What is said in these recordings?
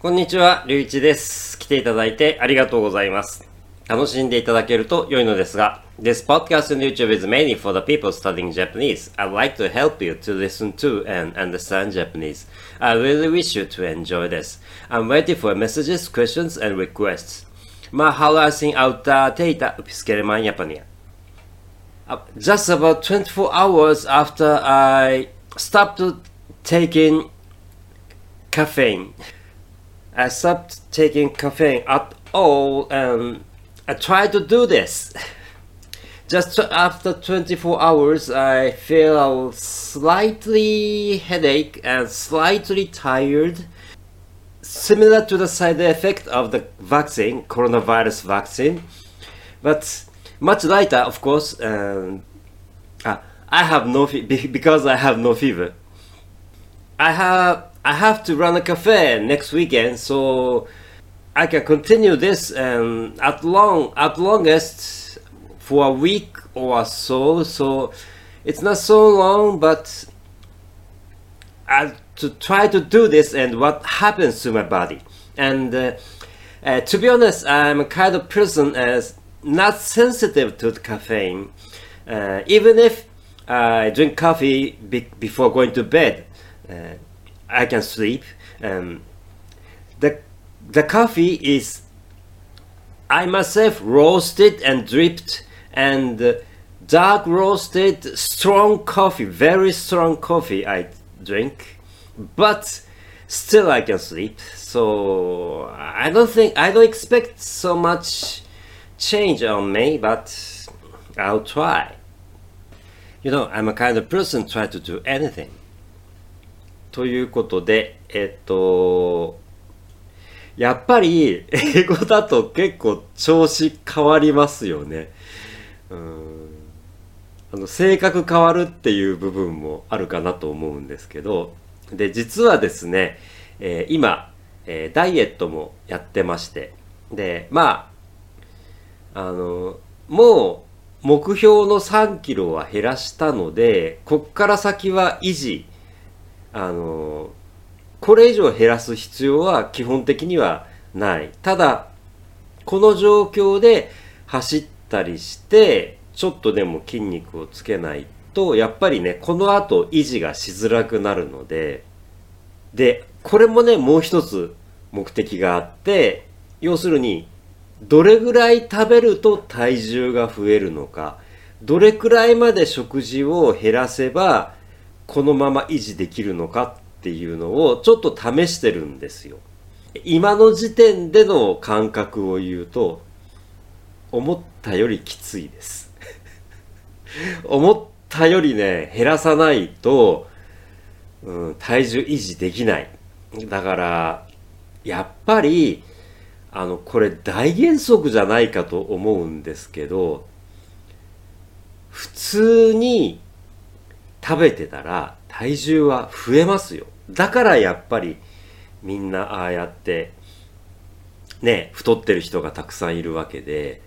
こんにちは、りゅういちです。来ていただいてありがとうございます。楽しんでいただけると良いのですが、This podcast on YouTube is mainly for the people studying Japanese. I'd like to help you to listen to and understand Japanese. I really wish you to enjoy this. I'm waiting for messages, questions, and requests. Mahalo assim alta teita upiskeleman Japania. Uh, Just about 24 hours after I stopped taking caffeine. I stopped taking caffeine at all and I tried to do this. Just after 24 hours, I feel slightly headache and slightly tired, similar to the side effect of the vaccine, coronavirus vaccine, but much lighter, of course. And uh, I have no fe- because I have no fever. I have I have to run a cafe next weekend, so I can continue this and at long at longest for a week or so. So it's not so long, but I to try to do this and what happens to my body. And uh, uh, to be honest, I'm a kind of person as not sensitive to the caffeine. Uh, even if I drink coffee be- before going to bed, uh, I can sleep. Um, the the coffee is I myself roasted and dripped and uh, dark roasted strong coffee, very strong coffee I drink, but still I can sleep. So I don't think I don't expect so much change on me, but I'll try. You know, I'm a kind of person try to do anything. ということで、えっと、やっぱり英語だと結構調子変わりますよね。うんあの性格変わるっていう部分もあるかなと思うんですけど、で、実はですね、えー今、えーダイエットもやってまして、で、まあ、あの、もう目標の3キロは減らしたので、こっから先は維持、あのこれ以上減らす必要は基本的にはない。ただこの状況で走ったりしてちょっとでも筋肉をつけないとやっぱりねこの後維持がしづらくなるのででこれもねもう一つ目的があって要するにどれぐらい食べると体重が増えるのかどれくらいまで食事を減らせばこのまま維持できるのかっていうのをちょっと試してるんですよ。今の時点での感覚を言うと思ったよりきついです。思ったよりね減らさないと、うん、体重維持できない。だからやっぱりあのこれ大原則じゃないかと思うんですけど普通に食べてたら体重は増えますよ。だからやっぱりみんなああやってね、太ってる人がたくさんいるわけで、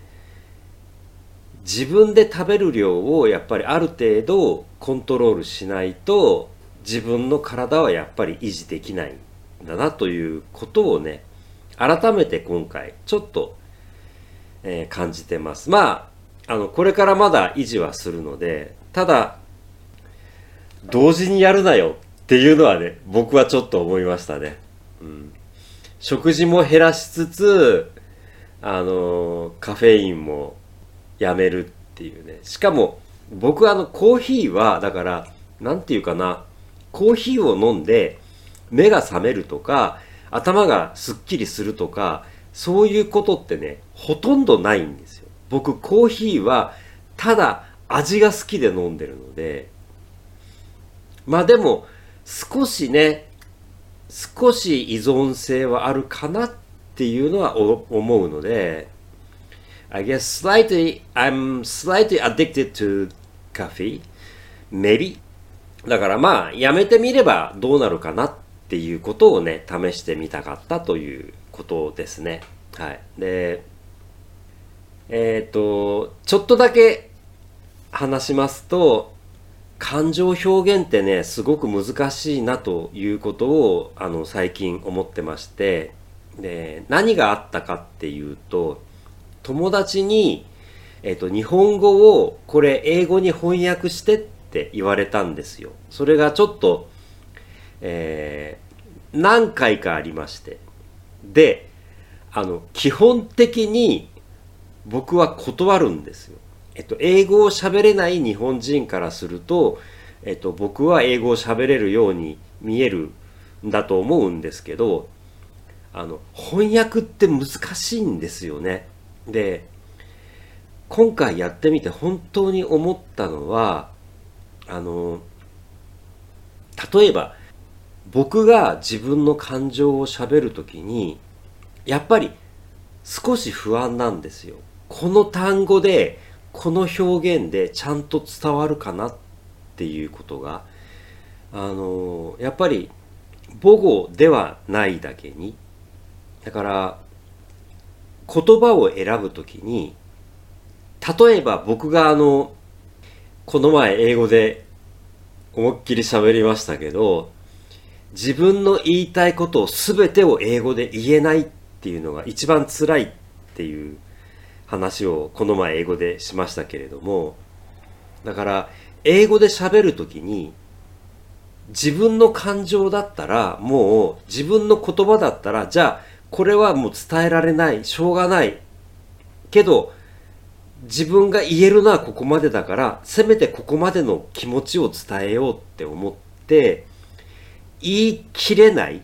自分で食べる量をやっぱりある程度コントロールしないと自分の体はやっぱり維持できないんだなということをね、改めて今回ちょっと、えー感じてます。まあ、あの、これからまだ維持はするので、ただ、同時にやるなよっていうのはね、僕はちょっと思いましたね。うん。食事も減らしつつ、あのカフェインもやめるっていうね。しかも、僕はあの、コーヒーは、だから、なんていうかな、コーヒーを飲んで、目が覚めるとか、頭がすっきりするとか、そういうことってね、ほとんどないんですよ。僕、コーヒーは、ただ味が好きで飲んでるので、まあでも、少しね、少し依存性はあるかなっていうのは思うので、I guess slightly, I'm slightly addicted to coffee, maybe. だからまあ、やめてみればどうなるかなっていうことをね、試してみたかったということですね。はい。で、えっ、と、ちょっとだけ話しますと、感情表現ってね、すごく難しいなということを、あの、最近思ってまして、で、何があったかっていうと、友達に、えっ、と、日本語をこれ英語に翻訳してって言われたんですよ。それがちょっと、えー、何回かありまして。で、あの、基本的に僕は断るんですよ。えっと、英語を喋れない日本人からすると、えっと、僕は英語を喋れるように見えるんだと思うんですけど、あの、翻訳って難しいんですよね。で、今回やってみて本当に思ったのは、あの、例えば、僕が自分の感情を喋るときに、やっぱり少し不安なんですよ。この単語で、この表現でちゃんと伝わるかなっていうことが、あの、やっぱり母語ではないだけに、だから、言葉を選ぶときに、例えば僕があの、この前英語で思いっきり喋りましたけど、自分の言いたいことを全てを英語で言えないっていうのが一番辛いっていう話をこの前英語でしましたけれども、だから英語で喋るときに自分の感情だったらもう自分の言葉だったらじゃあこれはもう伝えられないしょうがない。けど自分が言えるのはここまでだからせめてここまでの気持ちを伝えようって思って言い切れない。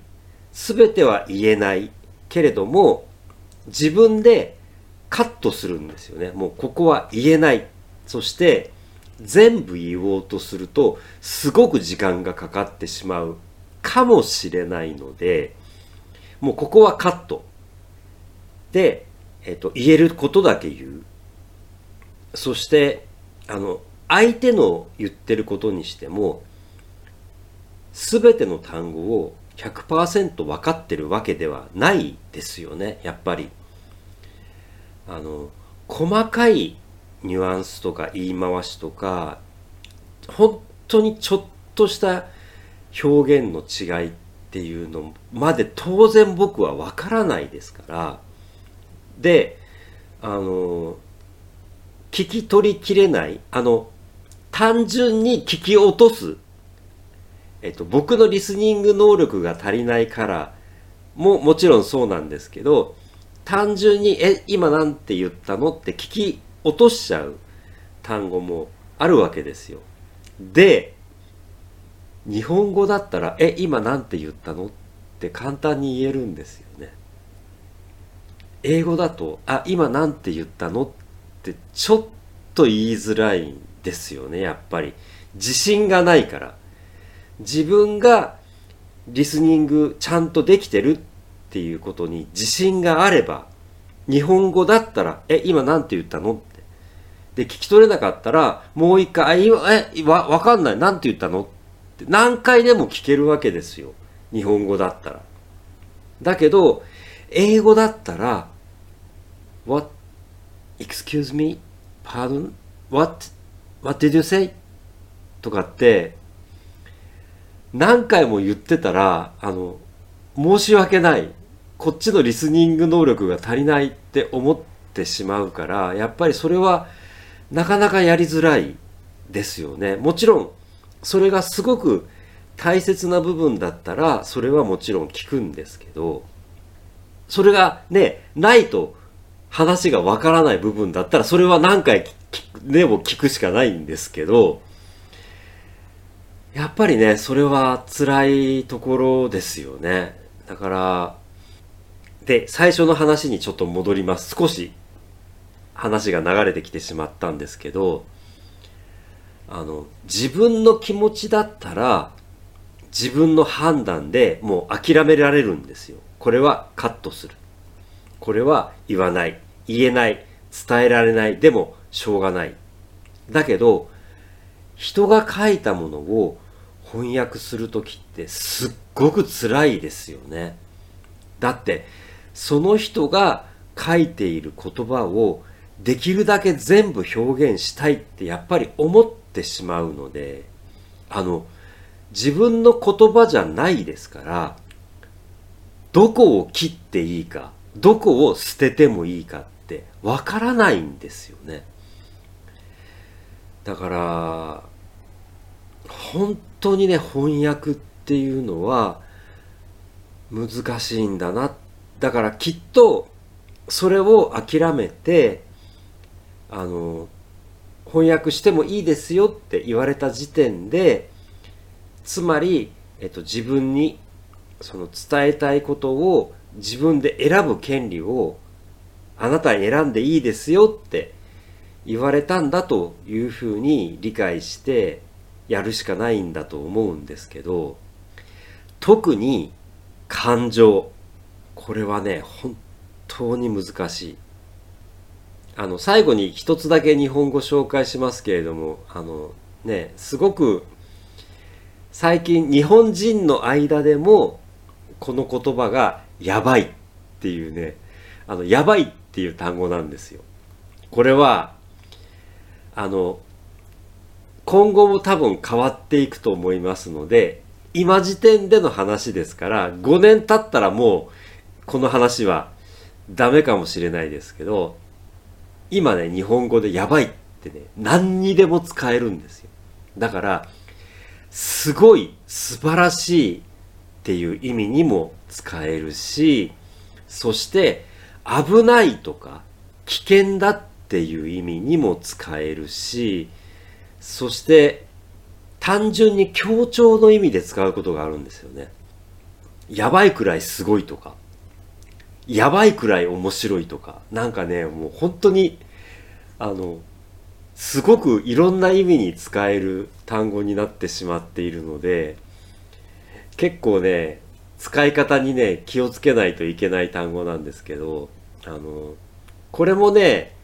全ては言えない。けれども自分でカットするんですよね。もうここは言えない。そして全部言おうとするとすごく時間がかかってしまう。かもしれないのでもうここはカット。で、えっと、言えることだけ言う。そしてあの相手の言ってることにしても全ての単語を100%分かってるわけではないですよねやっぱり。あの細かいニュアンスとか言い回しとか本当にちょっとした表現の違いっていうのまで当然僕は分からないですからであの聞き取りきれないあの単純に聞き落とす、えっと、僕のリスニング能力が足りないからももちろんそうなんですけど単純に「え今なんて言ったの?」って聞き落としちゃう単語もあるわけですよ。で、日本語だったら、え、今なんて言ったの？って簡単に言えるんですよね。英語だと、あ、今なんて言ったの？ってちょっと言いづらいんですよね、やっぱり。自信がないから。自分がリスニングちゃんとできてるってっていうことに自信があれば、日本語だったら、え、今なんて言ったのってで、聞き取れなかったら、もう一回、え、え、わ、わかんない。なんて言ったのって何回でも聞けるわけですよ。日本語だったら。だけど、英語だったら、what, excuse me, pardon, what, what did you say? とかって、何回も言ってたら、あの、申し訳ない。こっちのリスニング能力が足りないって思ってしまうから、やっぱりそれは、なかなかやりづらいですよね。もちろん、それがすごく大切な部分だったら、それはもちろん聞くんですけど、それがね、ないと話がわからない部分だったら、それは何回でも聞くしかないんですけど、やっぱりね、それは辛いところですよね。だから、で、最初の話にちょっと戻ります。少し話が流れてきてしまったんですけどあの自分の気持ちだったら自分の判断でもう諦められるんですよ。これはカットする。これは言わない。言えない。伝えられない。でもしょうがない。だけど人が書いたものを翻訳する時ってすっごく辛いですよね。だってその人が書いている言葉をできるだけ全部表現したいってやっぱり思ってしまうのであの自分の言葉じゃないですからどこを切っていいかどこを捨ててもいいかってわからないんですよね。だから本当にね翻訳ってっていうのは難しいんだな。だからきっとそれを諦めてあの翻訳してもいいですよって言われた時点でつまり、えっと、自分にその伝えたいことを自分で選ぶ権利をあなたに選んでいいですよって言われたんだというふうに理解してやるしかないんだと思うんですけど特に感情。これはね本当に難しい。あの最後に一つだけ日本語紹介しますけれどもあのねすごく最近日本人の間でもこの言葉がやばいっていうねあのやばいっていう単語なんですよ。これはあの今後も多分変わっていくと思いますので今時点での話ですから5年経ったらもうこの話はダメかもしれないですけど今ね日本語でやばいってね何にでも使えるんですよ。だからすごい素晴らしいっていう意味にも使えるしそして危ないとか危険だっていう意味にも使えるしそして単純に強調の意味で使うことがあるんですよね。やばいくらいすごいとか、やばいくらい面白いとか、なんかね、もう本当に、あの、すごくいろんな意味に使える単語になってしまっているので、結構ね、使い方にね、気をつけないといけない単語なんですけど、あの、これもね、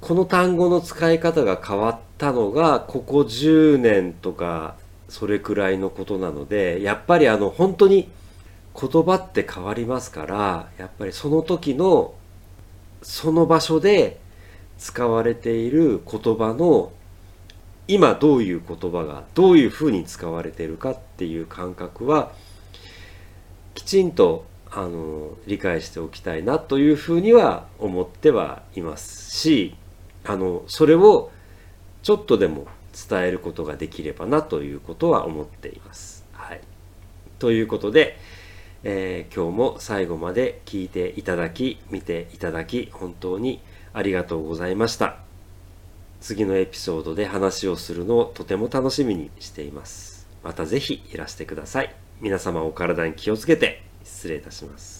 この単語の使い方が変わったのがここ10年とかそれくらいのことなのでやっぱりあの本当に言葉って変わりますからやっぱりその時のその場所で使われている言葉の今どういう言葉がどういうふうに使われているかっていう感覚はきちんとあの理解しておきたいなというふうには思ってはいますしあのそれをちょっとでも伝えることができればなということは思っています。はい、ということで、えー、今日も最後まで聞いていただき見ていただき本当にありがとうございました。次のエピソードで話をするのをとても楽しみにしています。またぜひいらしてください。皆様お体に気をつけて失礼いたします。